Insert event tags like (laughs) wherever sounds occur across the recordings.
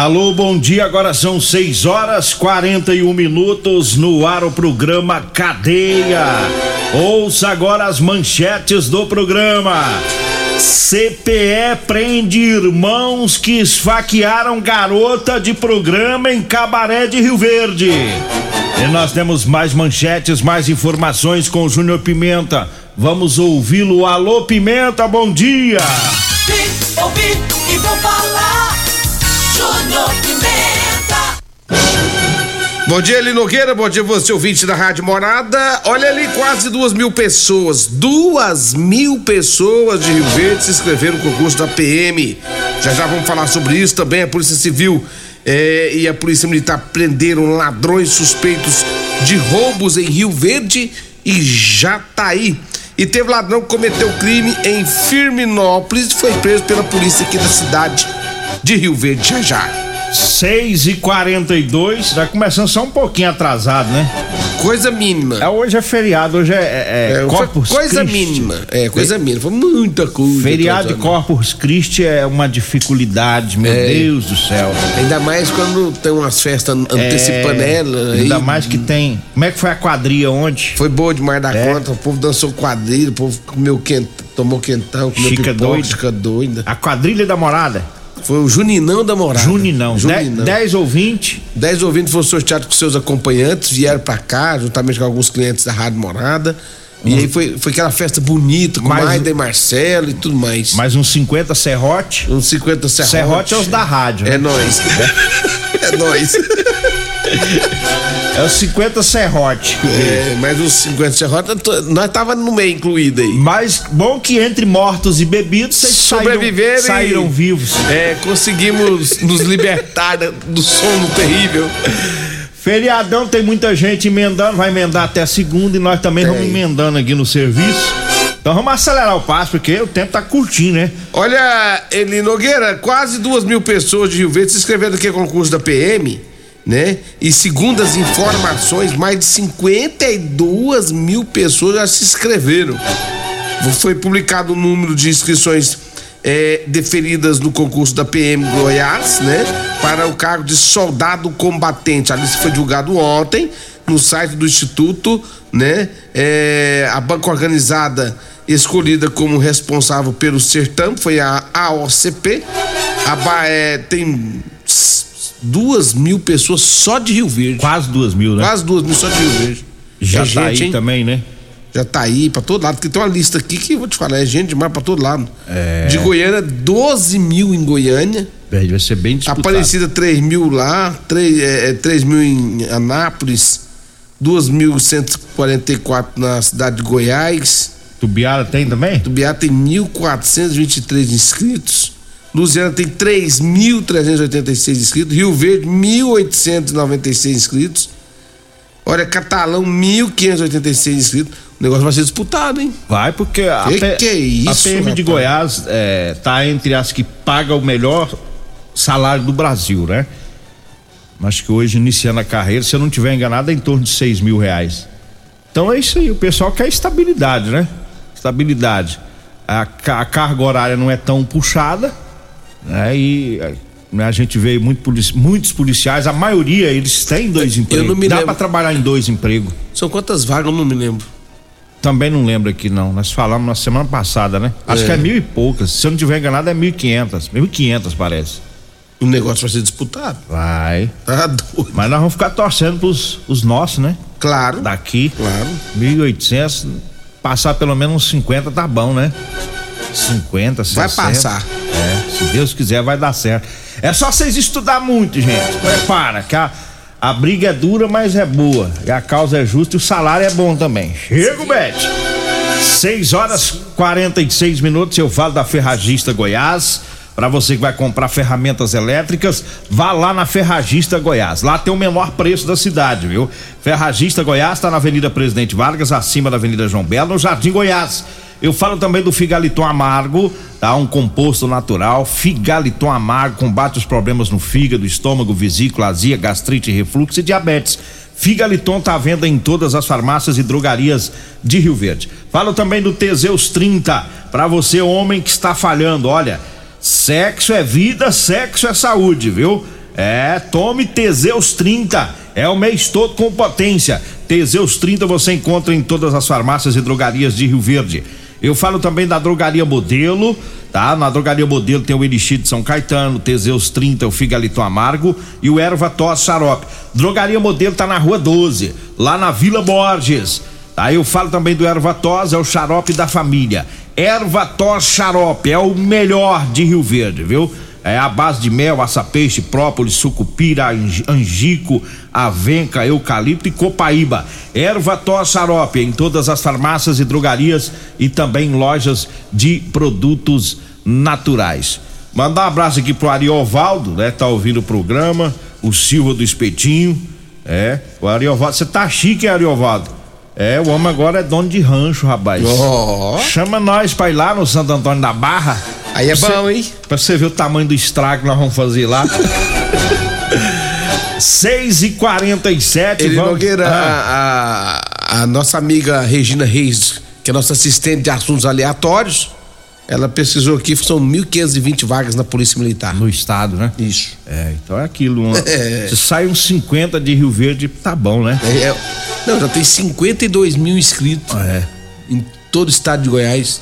Alô, bom dia. Agora são 6 horas 41 minutos no ar o programa Cadeia. Ouça agora as manchetes do programa. CPE prende irmãos que esfaquearam garota de programa em Cabaré de Rio Verde. E nós temos mais manchetes, mais informações com o Júnior Pimenta. Vamos ouvi-lo. Alô, Pimenta, bom dia. Vim, ouvi e vou falar. Júnior Pimenta. Bom dia, Eli Nogueira. Bom dia, você ouvinte da Rádio Morada. Olha ali, quase duas mil pessoas. Duas mil pessoas de Rio Verde se inscreveram no concurso da PM. Já já vamos falar sobre isso também. A Polícia Civil eh, e a Polícia Militar prenderam ladrões suspeitos de roubos em Rio Verde e Jataí. E teve ladrão que cometeu crime em Firminópolis e foi preso pela polícia aqui da cidade de Rio Verde já já. 6 e 42 tá começando só um pouquinho atrasado, né? Coisa mínima. É, hoje é feriado, hoje é, é, é É, Corpus foi coisa Christi. mínima. É, coisa mínima. Foi muita coisa. Feriado de. Corpus Christi é uma dificuldade, meu É. Deus do céu. Ainda mais quando tem umas festas antecipando É, ela. Ainda aí mais que tem. Como é que foi a quadrilha ontem? Foi boa demais da É. conta. O povo dançou quadrilha, o povo comeu quent... tomou quentão, comeu Chica pipoca, doida. doida. A quadrilha da morada? Foi o Juninão da Morada. Juninão. Juninão. 10 ou 20. Dez ouvintes foram sorteados com seus acompanhantes, vieram pra cá, juntamente com alguns clientes da Rádio Morada. E aí foi, foi aquela festa bonita, com Mas- Maida e Marcelo e tudo mais. Mais uns 50 serrote. Uns 50 serrote. Serrote é os da rádio. É né? nóis. (laughs) é nóis. (laughs) É os 50 serrote. É, mas os 50 serrote, nós tava no meio incluído aí. Mas bom que entre mortos e bebidos vocês Sobreviveram saíram, e- vivos. É, conseguimos nos libertar do sono terrível. Feriadão tem muita gente emendando, vai emendar até segunda e nós também vamos emendando aqui no serviço. Então vamos acelerar o passo, porque o tempo tá curtinho, né? Olha, Eli Nogueira, quase duas mil pessoas de Rio Verde se inscreveram aqui no concurso da PM, né? E segundo as informações, mais de 52 mil pessoas já se inscreveram. Foi publicado o número de inscrições eh, deferidas no concurso da PM Goiás, né? Para o cargo de soldado combatente. A lista foi divulgada ontem no site do Instituto, né? Eh, a banca organizada escolhida como responsável pelo certame foi a AOCP. A, eh, tem duas mil pessoas só de Rio Verde. Quase duas mil, né? Quase duas mil só de Rio Verde. Já É tá gente, aí hein? também, né? Já tá aí pra todo lado, porque tem uma lista aqui que eu vou te falar, é gente demais pra todo lado. De Goiânia, 12 mil em Goiânia. É, Vai ser bem disputado. Aparecida 3 mil lá, 3, é, é, 3 mil em Anápolis, 2.144 na cidade de Goiás. Tubiara tem também? Tubiá tem 1.423 inscritos. Luziana tem 3.386 inscritos. Rio Verde, 1.896 inscritos. Olha, Catalão, 1.586 inscritos. O negócio vai ser disputado, hein? Vai, porque a, Que P- que é isso, a PM de rapaz? Goiás é, tá entre as que paga o melhor salário do Brasil, né? Acho que hoje, iniciando a carreira, se eu não tiver enganado, é em torno de 6 mil reais. Então é isso aí, o pessoal quer estabilidade, né? Estabilidade. A, a carga horária não é tão puxada, né? E né, a gente vê muito muitos policiais, a maioria eles têm dois empregos. não me Dá pra trabalhar em dois empregos. São quantas vagas? Eu não me lembro. Também não lembro aqui não. Nós falamos na semana passada, né? Acho É. que é mil e poucas. Se eu não tiver enganado é mil e quinhentas. Mil e quinhentas parece. O negócio vai ser disputado. Vai. Tá doido. Mas nós vamos ficar torcendo pros os nossos, né? Claro. Daqui. Claro. 1.800, passar pelo menos uns 50 tá bom, né? 50, 60. Vai passar. É, se Deus quiser vai dar certo. É só vocês estudar muito, gente. Prepara, que a, a briga é dura, mas é boa. E a causa é justa e o salário é bom também. Chega, Bete. 6 horas 46 minutos, eu falo da Ferragista Goiás. Para você que vai comprar ferramentas elétricas, vá lá na Ferragista Goiás. Lá tem o menor preço da cidade, viu? Ferragista Goiás está na Avenida Presidente Vargas, acima da Avenida João Belo, no Jardim Goiás. Eu falo também do Figaliton Amargo, tá? Um composto natural. Figaliton Amargo combate os problemas no fígado, estômago, vesícula, azia, gastrite, refluxo e diabetes. Figaliton tá à venda em todas as farmácias e drogarias de Rio Verde. Falo também do Teseus 30, para você homem que está falhando, olha, sexo é vida, sexo é saúde, viu? É, tome Teseus 30, é o mês todo com potência. Teseus 30 você encontra em todas as farmácias e drogarias de Rio Verde. Eu falo também da drogaria Modelo, tá? Na drogaria Modelo tem o Elixir de São Caetano, Teseus 30, o Figaliton Amargo e o Erva Tos Xarope. Drogaria Modelo tá na Rua 12, lá na Vila Borges. Aí eu falo também do Erva Tos, é o xarope da família. Erva Tos Xarope é o melhor de Rio Verde, viu? É a base de mel, açapeixe, própolis, sucupira, angi- angico, avenca, eucalipto e copaíba. Erva Xarope em todas as farmácias e drogarias e também lojas de produtos naturais. Mandar um abraço aqui pro Ariovaldo, né? Tá ouvindo o programa, o Silva do Espetinho, é, o Ariovaldo, você tá chique, hein, Ariovaldo? É, o homem agora é dono de rancho, rapaz. Ó. Chama nós pra ir lá no Santo Antônio da Barra. Aí é Pra você- bom, hein? Pra você ver o tamanho do estrago que nós vamos fazer lá. (laughs) 6 e 47 Ele vamos... Nogueira, Ah, a, a- a nossa amiga Regina Reis, que é nossa assistente de assuntos aleatórios, ela pesquisou aqui, são 1.520 vagas na Polícia Militar. no estado, né? Isso. É, então é aquilo. Uma, (laughs) É. Se sai uns 50 de Rio Verde, tá bom, né? É, é- não, já tem 52 mil inscritos É. em todo o estado de Goiás.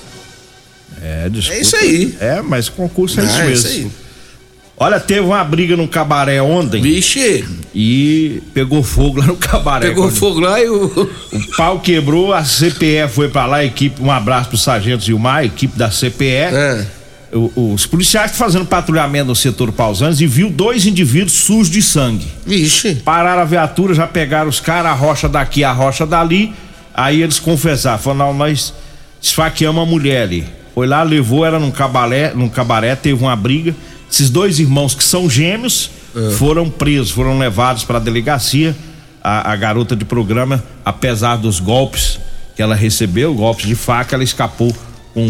É, desculpa. É isso aí. É, mas concurso é isso Ah, mesmo. isso aí. Olha, teve uma briga no cabaré ontem Vixe, e pegou fogo lá no cabaré. pegou fogo lá e o. O pau quebrou, a CPE foi pra lá, a equipe, um abraço pro Sargento Gilmar, a equipe da CPE. É. O- os policiais fazendo patrulhamento no setor Pausanes e viu dois indivíduos sujos de sangue. Vixe. Pararam a viatura, já pegaram os caras, a rocha daqui, a rocha dali. Aí eles confessaram, falaram, não, nós esfaqueamos a mulher ali. Foi lá, levou, era num cabaré, num cabaré, teve uma briga. Esses dois irmãos que são gêmeos foram presos, foram levados para a delegacia. A, a garota de programa, apesar dos golpes que ela recebeu, golpes de faca, ela escapou com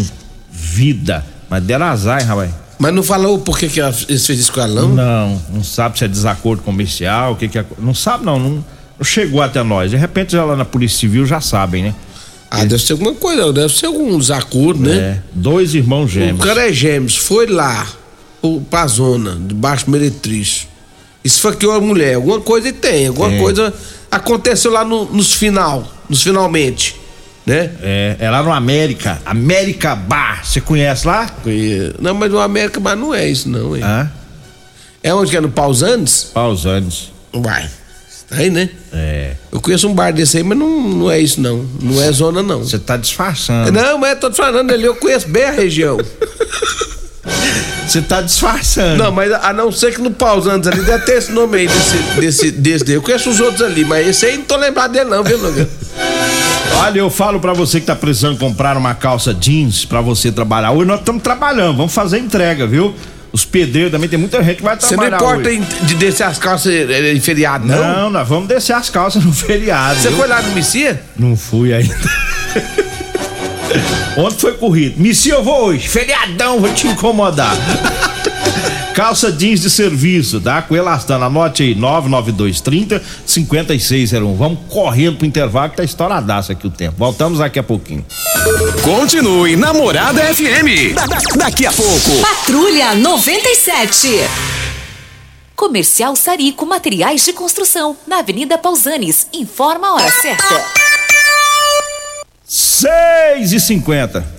vida. Mas deram azar, hein, rapaz? Mas não falou por que, que ela- eles fez isso com ela, não? Não, não sabe se é desacordo comercial, o que que é. Não sabe, não, não, não chegou até nós. De repente, já lá na Polícia Civil já sabem, né? Ah, deve ser alguma coisa, deve ser algum desacordo, né? É, dois irmãos gêmeos. O cara é gêmeos, foi lá pra zona, debaixo de meretriz. Esfaqueou a mulher, alguma coisa e tem, alguma coisa aconteceu lá no- nos final, nos finalmente, né? É, é lá no América, América Bar. Você conhece lá? Não, mas no América, mas não é isso não, hein? Hã? É onde que é? No Pausantes? Pausanes. Vai. Tá aí, né? É. Eu conheço um bar desse aí, mas não, não é isso não, não é zona não. Você tá disfarçando. Não, mas tô te falando ali, eu conheço bem a região. Você tá disfarçando. Não, mas a não ser que no Pausantes ali deve ter esse nome aí desse, desse, desse daí. Eu conheço os outros ali, mas esse aí não tô lembrado dele não, viu, Nogueira? Olha, eu falo pra você que tá precisando comprar uma calça jeans pra você trabalhar. Hoje nós estamos trabalhando, vamos fazer entrega, viu? Os pedreiros também, tem muita gente que vai Você não trabalhar importa hoje. de descer as calças eh, em feriado, não? Não, nós vamos descer as calças no (laughs) feriado. Você viu? foi lá no Messia? Não fui ainda. (laughs) Ontem foi corrido. Missi, eu vou hoje. Feriadão, vou te incomodar. (laughs) Calça jeans de serviço, tá? Com elastano. Anote aí, 99230 5601. Vamos correndo pro intervalo que tá estouradaço aqui o tempo. Voltamos daqui a pouquinho. Continue Namorada FM. Da- da- daqui a pouco. Patrulha 97. Comercial Sarico Materiais de Construção, na Avenida Pausanes. Informa a hora certa. 6 e 50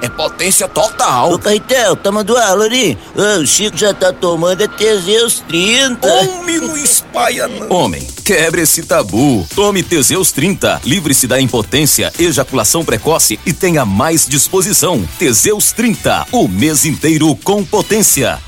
É potência total. Ô, Caetel, tá mandando aula ali? O Chico já tá tomando é Teseus 30. Homem, não espalha não. Homem, quebre esse tabu. Tome Teseus 30. Livre-se da impotência, ejaculação precoce e tenha mais disposição. Teseus 30. O mês inteiro com potência.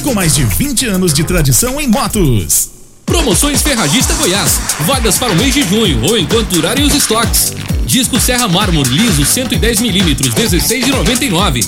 com mais de 20 anos de tradição em motos. Promoções Ferragista Goiás. Vagas para o mês de junho ou enquanto durarem os estoques. Disco Serra Mármore liso 110 milímetros 16,99.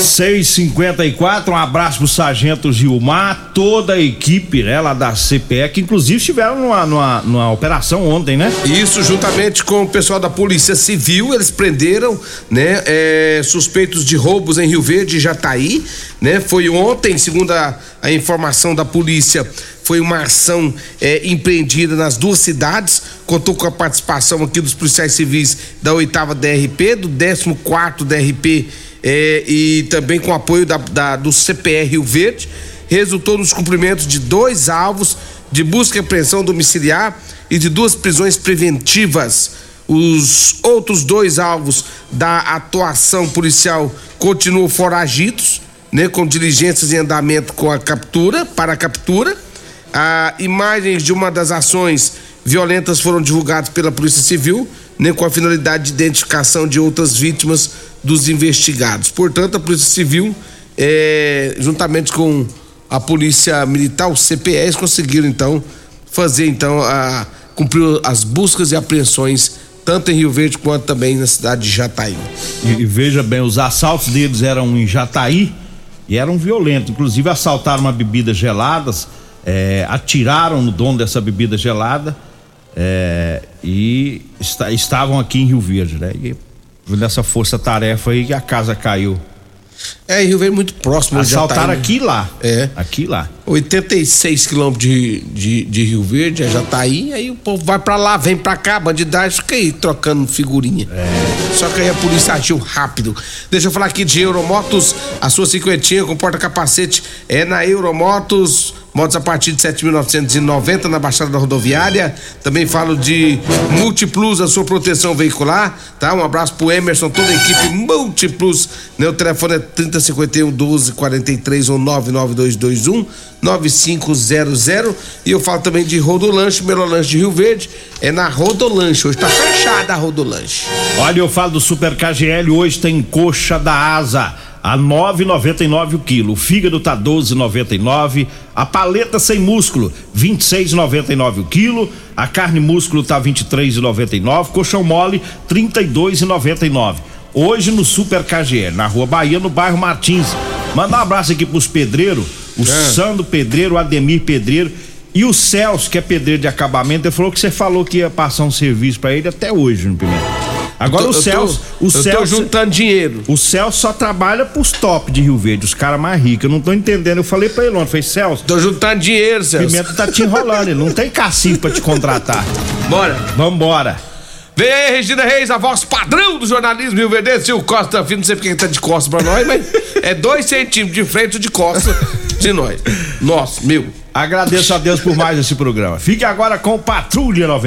Seis cinquenta e quatro, um abraço pro Sargento Gilmar, toda a equipe, né, lá da CPE, que inclusive estiveram numa, numa, numa operação ontem, né? Isso, juntamente com o pessoal da Polícia Civil, eles prenderam, né, é, suspeitos de roubos em Rio Verde e Jataí, né? Foi ontem, segundo a, a informação da polícia, foi uma ação é, empreendida nas duas cidades, contou com a participação aqui dos policiais civis da oitava DRP, do 14 quarto DRP é, e também com apoio da, da, do CPR Rio Verde, resultou nos cumprimentos de dois alvos de busca e apreensão domiciliar e de duas prisões preventivas. Os outros dois alvos da atuação policial continuam foragidos, né, com diligências em andamento com a captura, para a captura. Ah, imagens de uma das ações violentas foram divulgadas pela Polícia Civil, né, com a finalidade de identificação de outras vítimas dos investigados. Portanto, a Polícia Civil, eh, juntamente com a Polícia Militar, o CPS, conseguiram então fazer então a cumprir as buscas e apreensões tanto em Rio Verde quanto também na cidade de Jataí. E, e veja bem, os assaltos deles eram em Jataí e eram violentos. Inclusive assaltaram uma bebida geladas, é, atiraram no dono dessa bebida gelada é, e está- estavam aqui em Rio Verde, né? E nessa força-tarefa aí a casa caiu. É, Rio Verde muito próximo de Assaltaram né? aqui e lá. É. Aqui lá. 86 quilômetros de, de, de Rio Verde, é Jataí, aí o povo vai pra lá, vem pra cá, bandidagem, fica aí trocando figurinha. Só que aí a polícia agiu rápido. Deixa eu falar aqui de Euromotos, a sua cinquentinha com porta-capacete é na Euromotos. Motos a partir de 7.990 na Baixada da Rodoviária. Também falo de Multiplus, a sua proteção veicular, tá? Um abraço pro Emerson, toda a equipe Multiplus. Meu telefone é 3051 1243 ou 99221 9500. E eu falo também de Rodolanche, Melolanche de Rio Verde. É na Rodolanche. Hoje tá fechada a Rodolanche. Olha, eu falo do Super KGL, hoje tem coxa da asa a 9,99 o quilo. O fígado tá 12,99. A paleta sem músculo 26,99 o quilo. A carne músculo tá 23,99. Colchão mole 32,99. Hoje no Super KGL, na Rua Bahia, no bairro Martins. Manda um abraço aqui pros pedreiros, o Sandro Pedreiro, o Ademir Pedreiro e o Celso, que é pedreiro de acabamento. Ele falou que você falou que ia passar um serviço pra ele até hoje, no Pimenta. Agora tô- o Celso, eu tô- o Celso juntando dinheiro. O Celso só trabalha pros top de Rio Verde, os caras mais ricos. Eu não tô entendendo. Eu falei pra ele ontem, falei, Celso. Tô juntando dinheiro, Celso. Pimenta tá te enrolando, ele não tem cacife pra te contratar. Bora. Vambora. Vem aí, Regina Reis, a voz padrão do jornalismo Rio Verde, Silvio Costa Filho, não sei porque tá de costas pra nós, mas é dois centímetros de frente de costas de nós. Nossa, meu. Agradeço a Deus por mais esse programa. Fique agora com Patrulha 90.